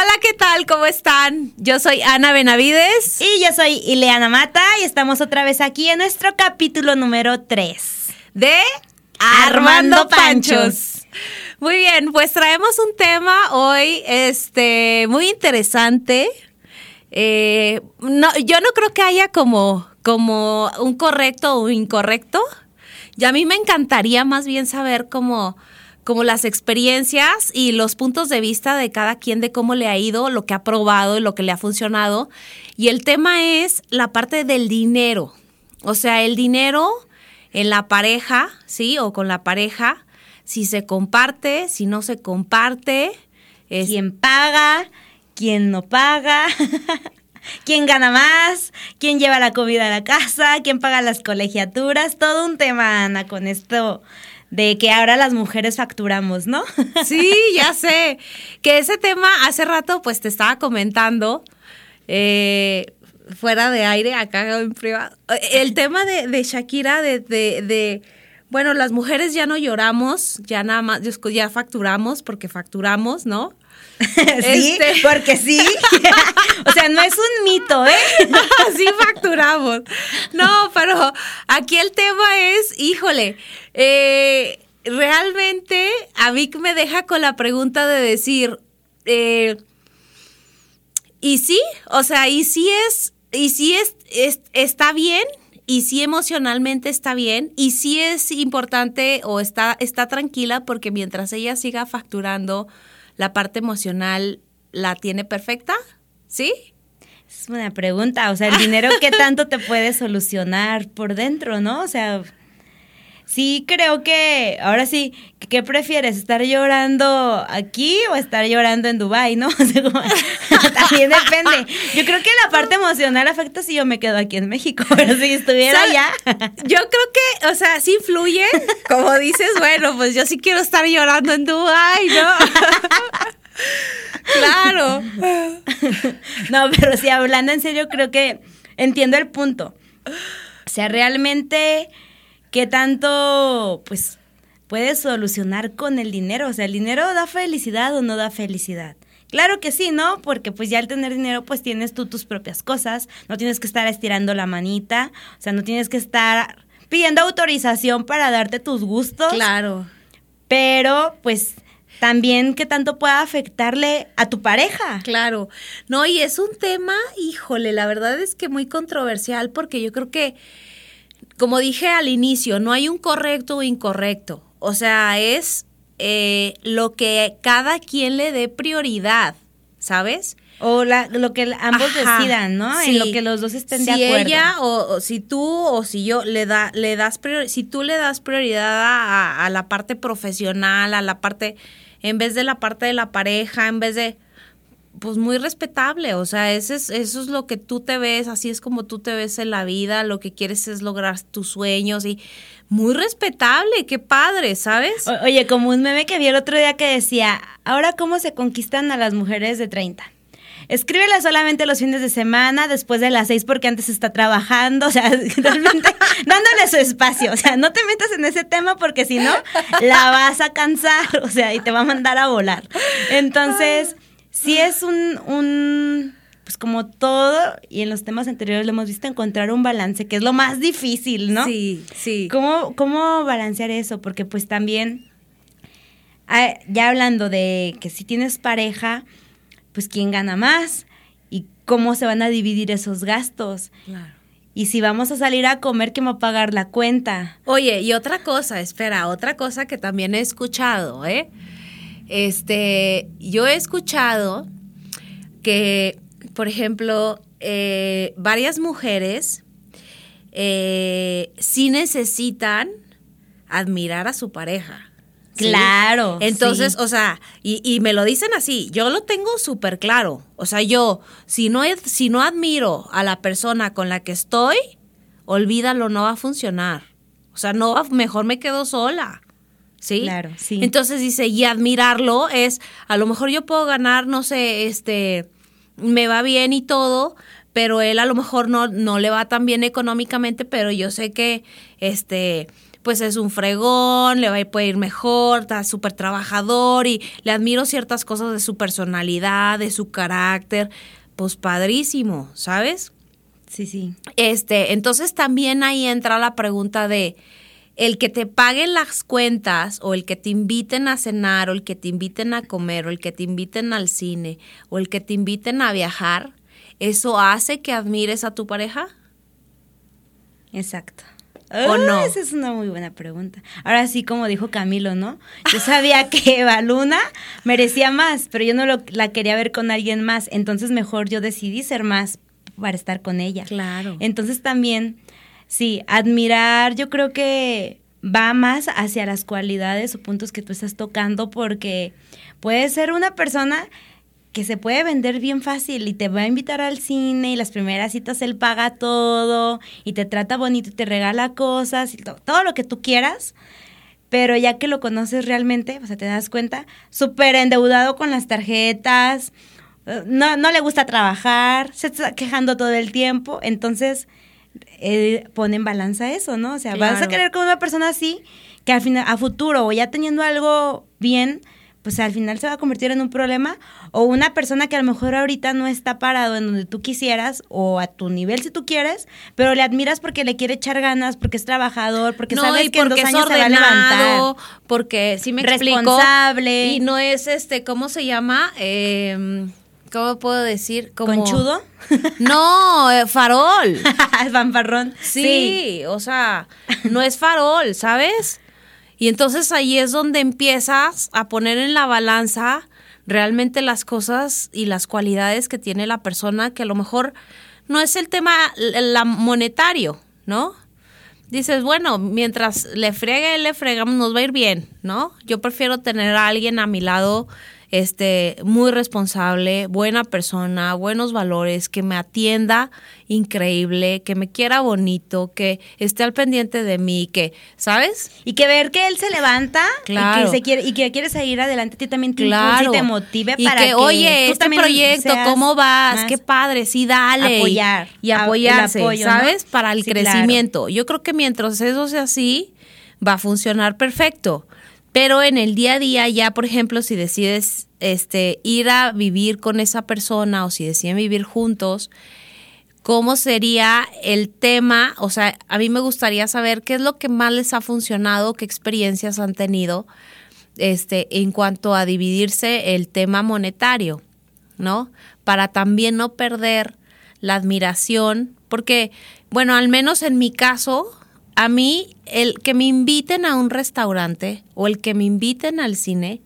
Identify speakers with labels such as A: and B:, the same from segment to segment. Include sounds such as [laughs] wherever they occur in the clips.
A: Hola, ¿qué tal? ¿Cómo están? Yo soy Ana Benavides.
B: Y yo soy Ileana Mata y estamos otra vez aquí en nuestro capítulo número 3
A: de Armando Panchos. Muy bien, pues traemos un tema hoy este, muy interesante. Eh, no, yo no creo que haya como, como un correcto o un incorrecto. Y a mí me encantaría más bien saber cómo como las experiencias y los puntos de vista de cada quien de cómo le ha ido, lo que ha probado y lo que le ha funcionado. Y el tema es la parte del dinero. O sea, el dinero en la pareja, ¿sí? O con la pareja, si se comparte, si no se comparte.
B: ¿Quién paga? ¿Quién no paga? [laughs] ¿Quién gana más? ¿Quién lleva la comida a la casa? ¿Quién paga las colegiaturas? Todo un tema, Ana, con esto de que ahora las mujeres facturamos, ¿no? [laughs]
A: Sí, ya sé. Que ese tema hace rato pues te estaba comentando. Eh, fuera de aire, acá en privado. El tema de, Shakira, de, de, bueno, las mujeres ya no lloramos, ya nada más, ya facturamos porque facturamos, ¿no? [laughs]
B: sí, este. porque sí. [laughs] o sea, no es un mito, ¿eh? [laughs]
A: sí facturamos. No, pero aquí el tema es, híjole, eh, realmente a mí me deja con la pregunta de decir, eh, ¿y sí? O sea, ¿y sí es, y sí es, está bien? y sí emocionalmente está bien y sí es importante o está, está tranquila porque mientras ella siga facturando la parte emocional la tiene perfecta, ¿sí?
B: Es una pregunta, o sea, el dinero qué tanto te puede solucionar por dentro, ¿no? O sea, sí creo que, ahora sí, ¿qué prefieres? ¿Estar llorando aquí o estar llorando en Dubai, no? [laughs] [laughs] También depende. Yo creo que la parte emocional afecta si yo me quedo aquí en México, [laughs] pero si estuviera allá.
A: Yo creo que, o sea, sí influye, como dices, bueno, pues yo sí quiero estar llorando en Dubai, ¿no? claro.
B: No, pero sí, hablando en serio, creo que entiendo el punto. O sea, realmente qué tanto, pues, puedes solucionar con el dinero. O sea, ¿el dinero da felicidad o no da felicidad? Claro que sí, ¿no? Porque pues ya al tener dinero pues tienes tú tus propias cosas, no tienes que estar estirando la manita, o sea, no tienes que estar pidiendo autorización para darte tus gustos.
A: Claro.
B: Pero pues también qué tanto pueda afectarle a tu pareja.
A: Claro. No, y es un tema, híjole, la verdad es que muy controversial porque yo creo que como dije al inicio, no hay un correcto o incorrecto. O sea, es eh, lo que cada quien le dé prioridad, ¿sabes?
B: O lo que ambos decidan, ¿no? En lo que los dos estén de acuerdo.
A: Si ella o, si tú o si yo le da le das si tú le das prioridad a, a, la parte profesional, a la parte en vez de la parte de la pareja, en vez de pues muy respetable, o sea, eso es, eso es lo que tú te ves, así es como tú te ves en la vida, lo que quieres es lograr tus sueños y muy respetable, qué padre, ¿sabes?
B: oye, como un meme que vi el otro día que decía, ahora cómo se conquistan a las mujeres de 30. Escríbela solamente los fines de semana, después de las seis, porque antes está trabajando, [laughs] o sea, realmente [laughs] dándole su espacio. O sea, no te metas en ese tema porque si no, la vas a cansar, o sea, y te va a mandar a volar. Entonces sí es un, un, pues como todo, y en los temas anteriores lo hemos visto, encontrar un balance, que es lo más difícil, ¿no?
A: Sí, sí.
B: ¿Cómo, cómo balancear eso? Porque pues también, ah, ya hablando de que si tienes pareja, pues quién gana más y cómo se van a dividir esos gastos.
A: Claro.
B: Y si vamos a salir a comer, ¿quién va a pagar la cuenta?
A: Oye, y otra cosa, espera, otra cosa que también he escuchado, ¿eh? Este, yo he escuchado que, por ejemplo, eh, varias mujeres eh, sí necesitan admirar a su pareja.
B: Claro.
A: Entonces, o sea, y, y, me lo dicen así, yo lo tengo súper claro. O sea, yo, si no, si no admiro a la persona con la que estoy, olvídalo, no va a funcionar. O sea, no mejor me quedo sola. ¿Sí?
B: Claro, sí.
A: Entonces dice, y admirarlo es, a lo mejor yo puedo ganar, no sé, este, me va bien y todo, pero él a lo mejor no, no le va tan bien económicamente, pero yo sé que, este, pues es un fregón, le va a puede ir mejor, está súper trabajador y le admiro ciertas cosas de su personalidad, de su carácter, pues padrísimo, ¿sabes?
B: Sí, sí.
A: Este, entonces también ahí entra la pregunta de el que te paguen las cuentas o el que te inviten a cenar o el que te inviten a comer o el que te inviten al cine o el que te inviten a viajar, ¿eso hace que admires a tu pareja?
B: Exacto. ¿O ah, no? Esa es una muy buena pregunta. Ahora sí, como dijo Camilo, ¿no? Yo sabía que [laughs] Eva Luna merecía más, pero yo no la quería ver con alguien más. Entonces mejor yo decidí ser más para estar con ella.
A: Claro.
B: Entonces también, sí, admirar, yo creo que va más hacia las cualidades o puntos que tú estás tocando porque puede ser una persona que se puede vender bien fácil y te va a invitar al cine y las primeras citas él paga todo y te trata bonito y te regala cosas y todo lo que tú quieras, pero ya que lo conoces realmente, o sea, te das cuenta, súper endeudado con las tarjetas, no, no le gusta trabajar, se está quejando todo el tiempo, entonces él pone en balanza eso, ¿no? O sea, vas a querer con una persona así que al final, a futuro o ya teniendo algo bien, pues al final se va a convertir en un problema o una persona que a lo mejor ahorita no está parado en donde tú quisieras o a tu nivel si tú quieres, pero le admiras porque le quiere echar ganas, porque es trabajador, porque sabes que en dos años se va a levantar.
A: Porque sí me responsable y no es este, ¿cómo se llama? Eh, ¿Cómo puedo decir?
B: Como... ¿Conchudo? [laughs]
A: No, eh, farol. [laughs]
B: Fanfarrón.
A: Sí, sí, o sea, no es farol, ¿sabes? Y entonces ahí es donde empiezas a poner en la balanza realmente las cosas y las cualidades que tiene la persona, que a lo mejor no es el tema la monetario, ¿no? Dices, bueno, mientras le friegue, le fregamos, nos va a ir bien, ¿no? Yo prefiero tener a alguien a mi lado este, muy responsable, buena persona, buenos valores, que me atienda increíble, que me quiera bonito, que esté al pendiente de mí, que, ¿sabes?
B: Y que ver que él se levanta y que se quiere y que quiere seguir adelante, a ti también te claro. y te motive para que,
A: oye, este proyecto, ¿cómo vas? Qué padre, sí, dale.
B: Apoyar.
A: Y, apoyarse, ¿sabes? Para el crecimiento. Yo creo que mientras eso sea así, va a funcionar perfecto. Pero en el día a día ya, por ejemplo, si decides este, ir a vivir con esa persona o si deciden vivir juntos, ¿cómo sería el tema? O sea, a mí me gustaría saber qué es lo que más les ha funcionado, qué experiencias han tenido este, en cuanto a dividirse el tema monetario, ¿no? Para también no perder la admiración, porque, bueno, al menos en mi caso, a mí el que me inviten a un restaurante o el que me inviten al cine,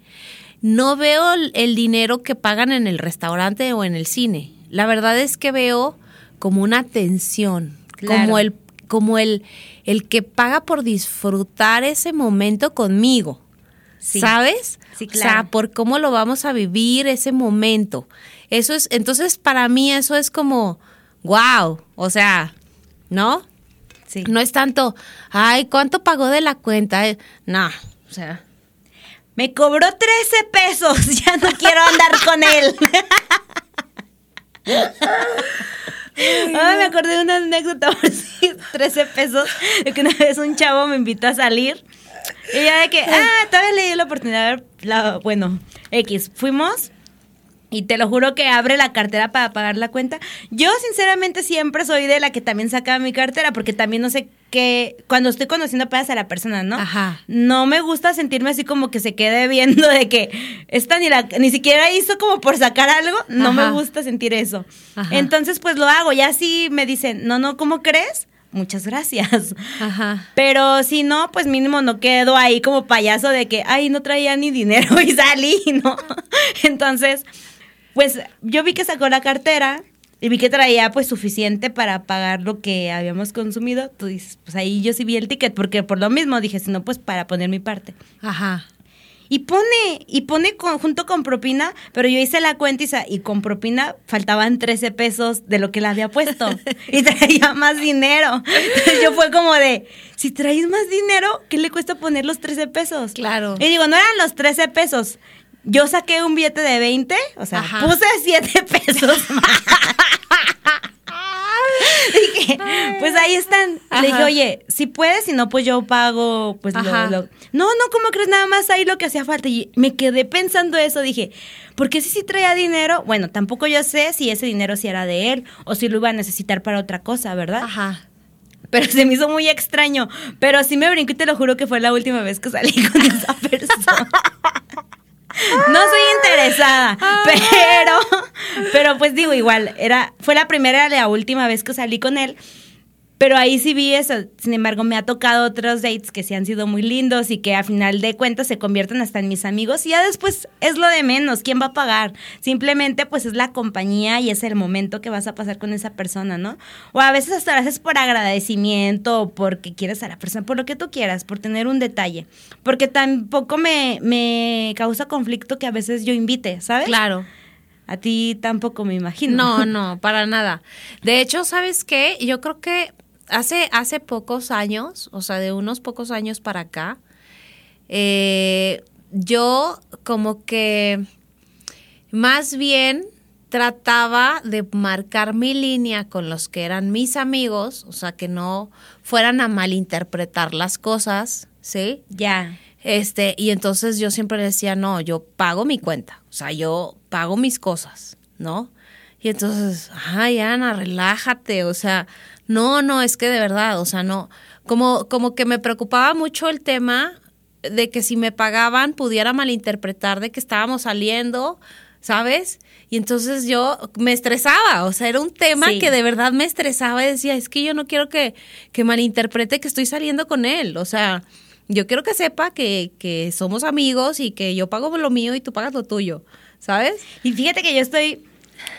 A: no veo el dinero que pagan en el restaurante o en el cine. La verdad es que veo como una atención, como el como el, el que paga por disfrutar ese momento conmigo. ¿Sabes?
B: Sí, claro. O sea,
A: por cómo lo vamos a vivir ese momento. Eso es, entonces para mí eso es como, wow, o sea, ¿no? No es tanto, ay, ¿cuánto pagó de la cuenta? Eh, no, o sea.
B: Me cobró 13 pesos, [laughs] ya no quiero andar con él. Ay, me acordé de una anécdota [laughs] por si 13 pesos, de que una vez un chavo me invitó a salir. Y ya de que, ah, todavía le di la oportunidad, la, bueno, X, fuimos y te lo juro que abre la cartera para pagar la cuenta. Yo sinceramente siempre soy de la que también saca mi cartera porque también no sé qué, cuando estoy conociendo apenas a la persona, ¿no?
A: Ajá.
B: No me gusta sentirme así como que se quede viendo de que esta ni, la, ni siquiera hizo como por sacar algo. No me gusta sentir eso. Entonces pues lo hago. Ya si me dicen, no, no, ¿cómo crees? muchas gracias.
A: Ajá.
B: Pero si no, pues mínimo no quedo ahí como payaso de que, ay, no traía ni dinero y salí, [laughs] ¿no? Entonces, pues yo vi que sacó la cartera y vi que traía pues suficiente para pagar lo que habíamos consumido. Tú dices, pues ahí yo sí vi el ticket, porque por lo mismo dije, si no, pues para poner mi parte.
A: Ajá.
B: Y pone, y pone junto con propina, pero yo hice la cuenta y, y, con propina faltaban 13 pesos de lo que le había puesto. [laughs] y traía más dinero. Entonces yo fue como de, si traes más dinero, ¿qué le cuesta poner los 13 pesos?
A: Claro.
B: Y digo, no eran los 13 pesos yo saqué un billete de 20, o sea, puse 7 [laughs] pesos más. Dije, Pues ahí están. Le dije, oye, si puedes, si no, pues yo pago, pues lo,
A: Ajá.
B: lo- No, no, ¿cómo crees? Nada más ahí lo que hacía falta. Y me quedé pensando eso, dije, porque si sí traía dinero, bueno, tampoco yo sé si ese dinero sí era de él o si lo iba a necesitar para otra cosa, ¿verdad?
A: Ajá.
B: Pero se me hizo muy extraño. Pero sí me brinco y te lo juro que fue la última vez que salí con esa persona. [laughs] No soy interesada, pero, pero pues digo igual, era, fue la primera y la última vez que salí con él. Pero ahí sí vi eso. Sin embargo, me ha tocado otros dates que sí han sido muy lindos y que a final de cuentas se convierten hasta en mis amigos. Y ya después es lo de menos. ¿Quién va a pagar? Simplemente pues es la compañía y es el momento que vas a pasar con esa persona, ¿no? O a veces hasta lo haces por agradecimiento o porque quieres a la persona, por lo que tú quieras, por tener un detalle. Porque tampoco me, me causa conflicto que a veces yo invite, ¿sabes?
A: Claro.
B: A ti tampoco me imagino.
A: No, [laughs] no, para nada. De hecho, ¿sabes qué? Yo creo que hace, hace pocos años, o sea, de unos pocos años para acá, eh, yo como que más bien trataba de marcar mi línea con los que eran mis amigos, o sea, que no fueran a malinterpretar las cosas, ¿sí?
B: Ya.
A: Este, y entonces yo siempre decía, no, yo pago mi cuenta, o sea, yo pago mis cosas, ¿no? Y entonces, ay, Ana, relájate, o sea, no, no, es que de verdad, o sea, no, como, como que me preocupaba mucho el tema de que si me pagaban pudiera malinterpretar de que estábamos saliendo, ¿sabes? Y entonces yo me estresaba, o sea, era un tema
B: Sí.
A: que de verdad me estresaba y decía, es que yo no quiero que, que malinterprete que estoy saliendo con él, o sea, yo quiero que sepa que, que somos amigos y que yo pago lo mío y tú pagas lo tuyo, ¿sabes?
B: Y fíjate que yo estoy,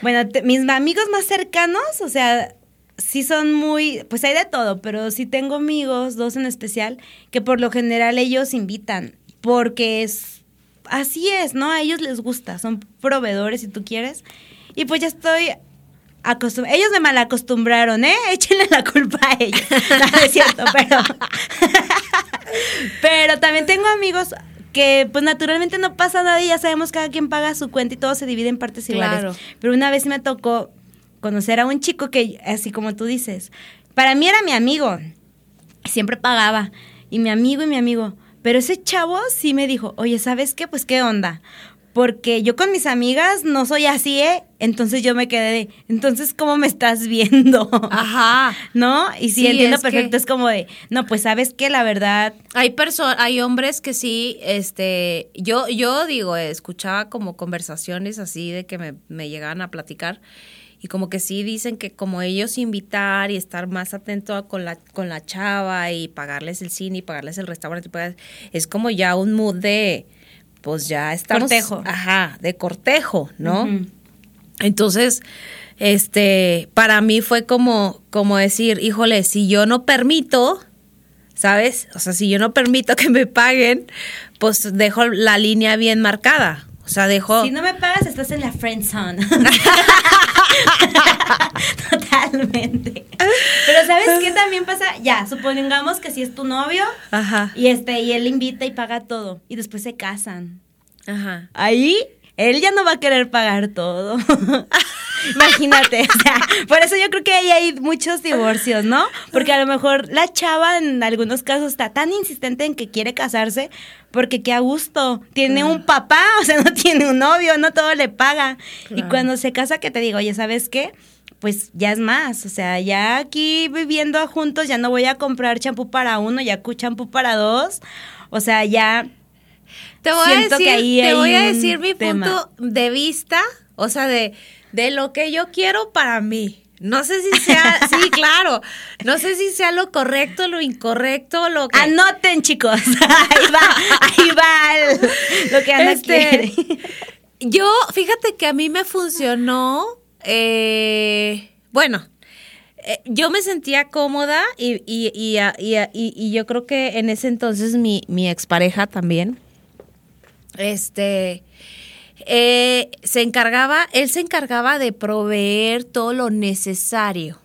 B: bueno, te- mis amigos más cercanos, o sea, sí son muy, pues hay de todo, pero sí tengo amigos, dos en especial, que por lo general ellos invitan, porque es, así es, ¿no? A ellos les gusta, son proveedores si tú quieres, y pues ya estoy acostumbrada, ellos me malacostumbraron, ¿eh? [laughs] Échenle la culpa a ellos, no, es cierto, pero... [laughs] Pero también tengo amigos que pues naturalmente no pasa nada y ya sabemos cada quien paga su cuenta y todo se divide en partes iguales.
A: Claro.
B: Pero una vez me tocó conocer a un chico que, así como tú dices, para mí era mi amigo, siempre pagaba, y mi amigo y mi amigo. Pero ese chavo sí me dijo, oye, ¿sabes qué? Pues qué onda. Porque yo con mis amigas no soy así, ¿eh? Entonces yo me quedé de, entonces, ¿cómo me estás [laughs] viendo?
A: Ajá.
B: ¿No? Y sí,
A: Sí,
B: entiendo
A: es
B: perfecto,
A: que-
B: es como de, no, pues sabes que la verdad,
A: Hay personas, hay hombres que sí, este, yo, yo digo, eh, escuchaba como conversaciones así de que me, me llegaban a platicar y como que sí dicen que como ellos invitar y estar más atento a- con la, con la chava y pagarles el cine y pagarles el restaurante, pagar- es como ya un mood de, pues ya estamos.
B: Cortejo.
A: Ajá, de cortejo, ¿no? Entonces, este, para mí fue como, como decir, híjole, si yo no permito, ¿sabes? O sea, si yo no permito [laughs] que me paguen, pues dejo la línea bien marcada. O sea, dejo...
B: Si no me pagas, estás en la friend zone. [laughs] Totalmente. Pero ¿sabes qué también pasa? Ya, supongamos que si es tu novio
A: Ajá,
B: y este y él invita y paga todo y después se casan.
A: ajá.
B: Ahí él ya no va a querer pagar todo. [laughs] [laughs] Imagínate, o sea, por eso yo creo que ahí hay muchos divorcios, ¿no? Porque a lo mejor la chava en algunos casos está tan insistente en que quiere casarse porque qué a gusto, tiene un papá, [laughs] o sea, no tiene un novio, no todo le paga. Y cuando se casa que te digo, oye, ¿sabes qué? Pues ya es más, o sea, ya aquí viviendo juntos ya no voy a comprar champú para uno, ya champú para dos. O sea, ya
A: Te voy
B: Siento
A: a decir, te voy a decir mi
B: tema.
A: punto de vista, o sea, de, de lo que yo quiero para mí. No sé si sea, [laughs] sí, claro. No sé si sea lo correcto, lo incorrecto, lo que.
B: Anoten, chicos. [laughs] Ahí va, ahí va el- lo que Ana
A: Este,
B: quiere.
A: Yo, fíjate que a mí me funcionó, eh, bueno, eh, yo me sentía cómoda y, y, y- y yo creo que en ese entonces mi, mi expareja también, este, eh, se encargaba, él se encargaba de proveer todo lo necesario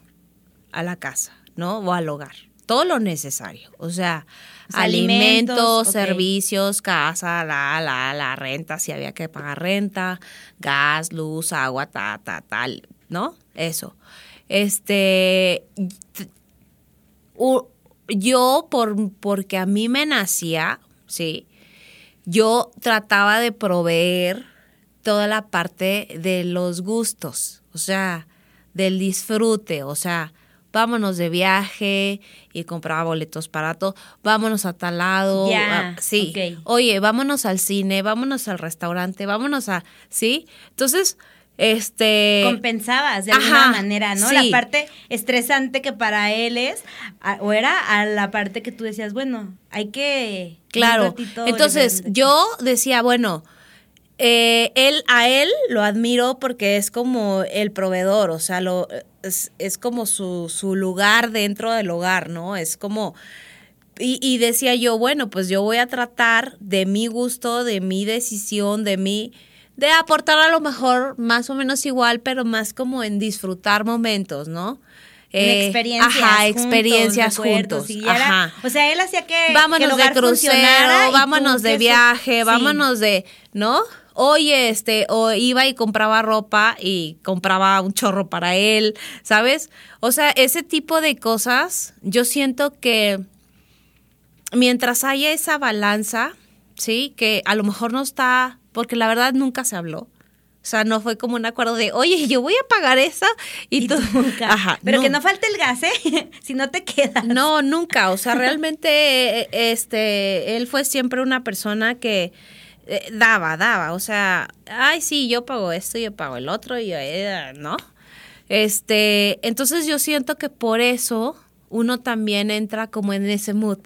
A: a la casa, ¿no? O al hogar, todo lo necesario, o sea,
B: O sea,
A: alimentos, servicios, casa, la, la, la renta, si había que pagar renta, gas, luz, agua, ta, ta, tal, ¿no? Eso. Este, yo, por, porque a mí me nacía, ¿sí? Yo trataba de proveer toda la parte de los gustos, o sea, del disfrute, o sea, vámonos de viaje y compraba boletos para todo, vámonos a tal lado, sí, oye, vámonos al cine, vámonos al restaurante, vámonos a, ¿sí? Entonces, este...
B: compensabas de alguna
A: Ajá,
B: manera, ¿no?
A: sí.
B: La parte estresante que para él es, o era a la parte que tú decías, bueno, hay que...
A: Claro. Entonces, yo decía, bueno, eh, él, a él lo admiro porque es como el proveedor, o sea, lo, es, es como su, su lugar dentro del hogar, ¿no? Es como... Y, y decía yo, bueno, pues yo voy a tratar de mi gusto, de mi decisión, de mi... de aportar a lo mejor más o menos igual, pero más como en disfrutar momentos, ¿no? Eh,
B: experiencias
A: Ajá, experiencias juntos.
B: y ya era-
A: ajá
B: o sea, él hacía que, que el
A: vámonos de crucero, vámonos de viaje,
B: sí.
A: vámonos de, ¿no? Oye, este, o iba y compraba ropa y compraba un chorro para él, ¿sabes? O sea, ese tipo de cosas, yo siento que mientras haya esa balanza, ¿sí? Que a lo mejor no está, porque la verdad nunca se habló. O sea, no fue como un acuerdo de, oye, yo voy a pagar eso y,
B: Y
A: tú.
B: nunca.
A: Ajá,
B: Pero que
A: no.
B: falte el gas, ¿eh? [laughs] si no te quedas.
A: No, nunca. O sea, realmente, [laughs] este, él fue siempre una persona que eh, daba, daba. O sea, ay, sí, yo pago esto, yo pago el otro, y eh, ¿no? Este, entonces yo siento que por eso uno también entra como en ese mood.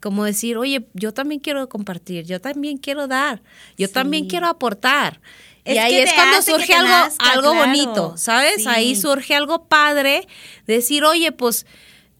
A: Como decir, oye, yo también quiero compartir, yo también quiero dar, yo
B: Sí.
A: también quiero aportar.
B: Es
A: y ahí es cuando surge algo,
B: nazca,
A: algo
B: claro.
A: bonito, ¿sabes?
B: Sí.
A: Ahí surge algo padre, decir, oye, pues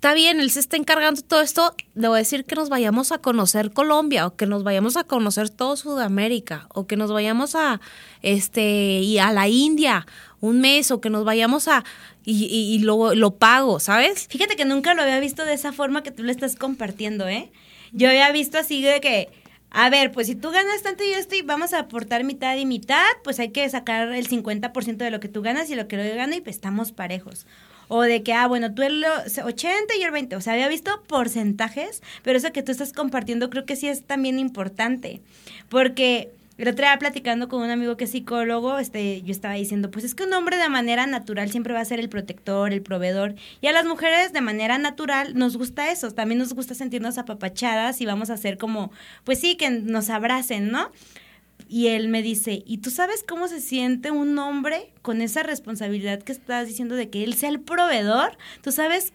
A: está bien, él se está encargando de todo esto, le voy a decir que nos vayamos a conocer Colombia, o que nos vayamos a conocer todo Sudamérica, o que nos vayamos a este y a la India un mes, o que nos vayamos a y, lo, pago, ¿sabes?
B: Fíjate que nunca lo había visto de esa forma que tú lo estás compartiendo, ¿eh? Yo había visto así de que, a ver, pues si tú ganas tanto y esto y vamos a aportar mitad y mitad, pues hay que sacar el 50% de lo que tú ganas y lo que yo gano y pues estamos parejos. O de que, ah, bueno, tú el 80 y el 20. O sea, había visto porcentajes, pero eso que tú estás compartiendo creo que sí es también importante. Porque el otro día platicando con un amigo que es psicólogo, este, yo estaba diciendo, pues es que un hombre de manera natural siempre va a ser el protector, el proveedor, y a las mujeres de manera natural nos gusta eso, también nos gusta sentirnos apapachadas y vamos a hacer como, pues sí, que nos abracen, ¿no? Y él me dice, ¿y tú sabes cómo se siente un hombre con esa responsabilidad que estás diciendo de que él sea el proveedor? ¿Tú sabes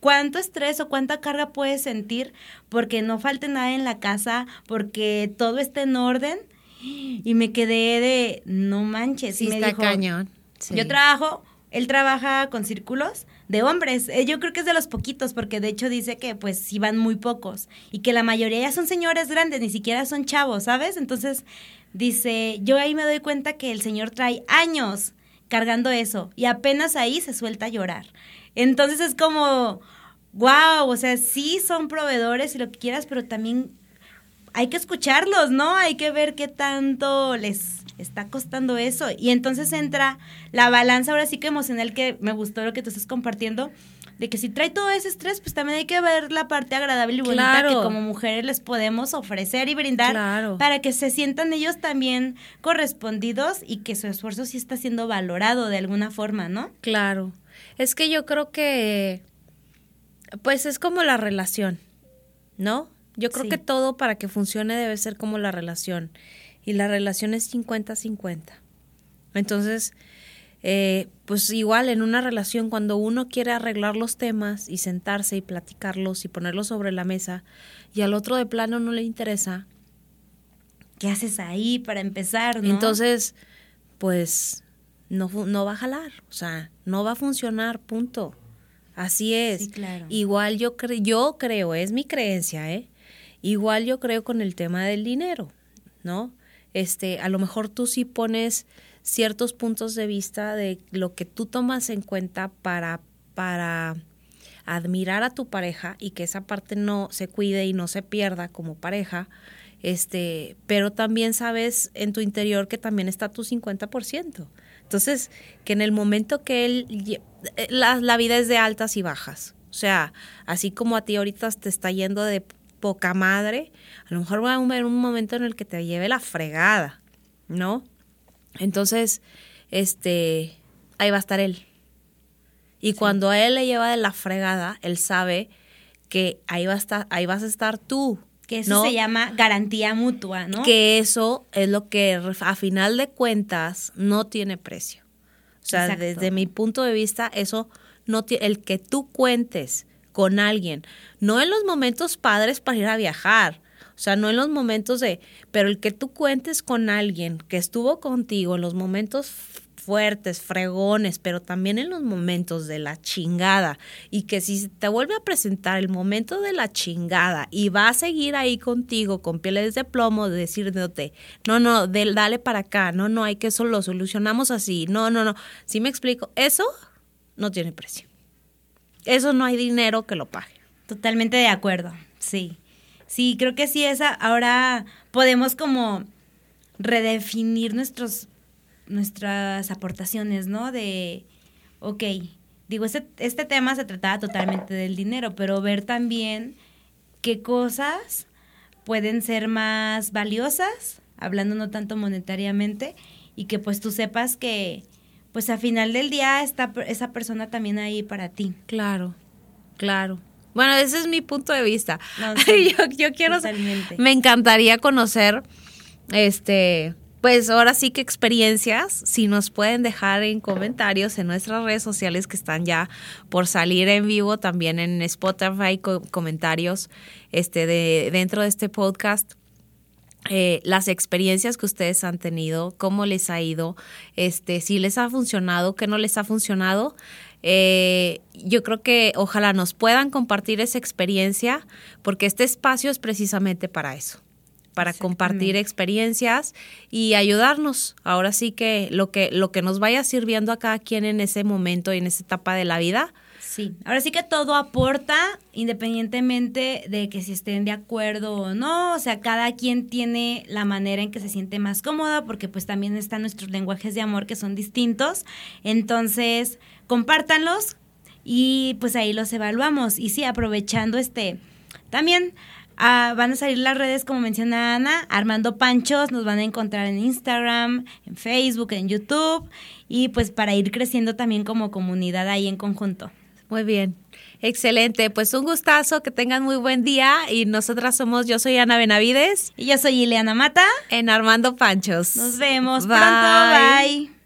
B: cuánto estrés o cuánta carga puedes sentir porque no falte nada en la casa, porque todo esté en orden? Y me quedé de, no manches. y me
A: está
B: dijo,
A: cañón. Sí.
B: yo trabajo, él trabaja con círculos de hombres. Eh, Yo creo que es de los poquitos, porque de hecho dice que pues sí van muy pocos y que la mayoría ya son señores grandes, ni siquiera son chavos, ¿sabes? Entonces dice, yo ahí me doy cuenta que el señor trae años cargando eso y apenas ahí se suelta a llorar. Entonces es como, wow, o sea, sí son proveedores y lo que quieras, pero también hay que escucharlos, ¿no? Hay que ver qué tanto les está costando eso. Y entonces entra la balanza ahora sí que emocional que me gustó lo que tú estás compartiendo, de que si trae todo ese estrés, pues también hay que ver la parte agradable y bonita
A: Claro.
B: que como mujeres les podemos ofrecer y brindar
A: Claro.
B: para que se sientan ellos también correspondidos y que su esfuerzo sí está siendo valorado de alguna forma, ¿no?
A: Claro. Es que yo creo que, pues es como la relación, ¿no? Yo creo
B: Sí.
A: que todo para que funcione debe ser como la relación. Y la relación es 50-50. Entonces, eh, pues igual en una relación, cuando uno quiere arreglar los temas y sentarse y platicarlos y ponerlos sobre la mesa, y al otro de plano no le interesa,
B: ¿Qué haces ahí para empezar, no?
A: entonces, pues no, no va a jalar, o sea, no va a funcionar, punto. Así es.
B: Sí, claro.
A: Igual yo, cre- yo creo, es mi creencia, ¿eh? Igual yo creo con el tema del dinero, ¿no? Este, a lo mejor tú sí pones ciertos puntos de vista de lo que tú tomas en cuenta para, para admirar a tu pareja y que esa parte no se cuide y no se pierda como pareja, este, pero también sabes en tu interior que también está tu 50%. Entonces, que en el momento que él, eh, la, la vida es de altas y bajas. O sea, así como a ti ahorita te está yendo de poca madre, a lo mejor va a haber un momento en el que te lleve la fregada, ¿no? Entonces, este, ahí va a estar él. Y cuando a él le lleva de la fregada, él sabe que ahí, va a estar, ahí vas a estar tú.
B: Que eso se llama garantía mutua, ¿no?
A: Que eso es lo que a final de cuentas no tiene precio. O sea, desde mi punto de vista, eso no tiene, el que tú cuentes con alguien, no en los momentos padres para ir a viajar, o sea, no en los momentos de, pero el que tú cuentes con alguien que estuvo contigo en los momentos fuertes, fregones, pero también en los momentos de la chingada. Y que si te vuelve a presentar el momento de la chingada y va a seguir ahí contigo con pieles de plomo, de decirte, no, no, dale para acá, no, no, hay que eso lo solucionamos así, no, no, no. Si me explico, eso no tiene precio. Eso no hay dinero que lo pague.
B: Totalmente de acuerdo, sí. Sí, creo que sí, esa, ahora podemos como redefinir nuestros nuestras aportaciones, ¿no? De, ok, digo, este, este tema se trataba totalmente del dinero, pero ver también qué cosas pueden ser más valiosas, hablando no tanto monetariamente, y que pues tú sepas que pues a final del día está esa persona también ahí para ti.
A: Claro, claro. Bueno, ese es mi punto de vista. [laughs] yo, yo quiero, me encantaría conocer, este, pues ahora sí que experiencias, si nos pueden dejar en comentarios en nuestras redes sociales que están ya por salir en vivo, también en Spotify, comentarios este, de, dentro de este podcast. Eh, las experiencias que ustedes han tenido, cómo les ha ido, este, si les ha funcionado, qué no les ha funcionado. Eh, yo creo que ojalá nos puedan compartir esa experiencia, porque este espacio es precisamente para eso para compartir experiencias y ayudarnos. Ahora sí que lo que lo que nos vaya sirviendo a cada quien en ese momento y en esa etapa de la vida.
B: Sí, ahora sí que todo aporta independientemente de que si estén de acuerdo o no, o sea, cada quien tiene la manera en que se siente más cómoda porque pues también están nuestros lenguajes de amor que son distintos. Entonces, compártanlos y pues ahí los evaluamos y sí, aprovechando este también Ah, van a salir las redes, como menciona Ana, Armando Panchos, nos van a encontrar en Instagram, en Facebook, en YouTube, y pues para ir creciendo también como comunidad ahí en conjunto.
A: Muy bien. Excelente, pues un gustazo, que tengan muy buen día y nosotras somos, yo soy Ana Benavides.
B: Y yo soy Ileana Mata.
A: En Armando Panchos.
B: Nos vemos pronto, bye.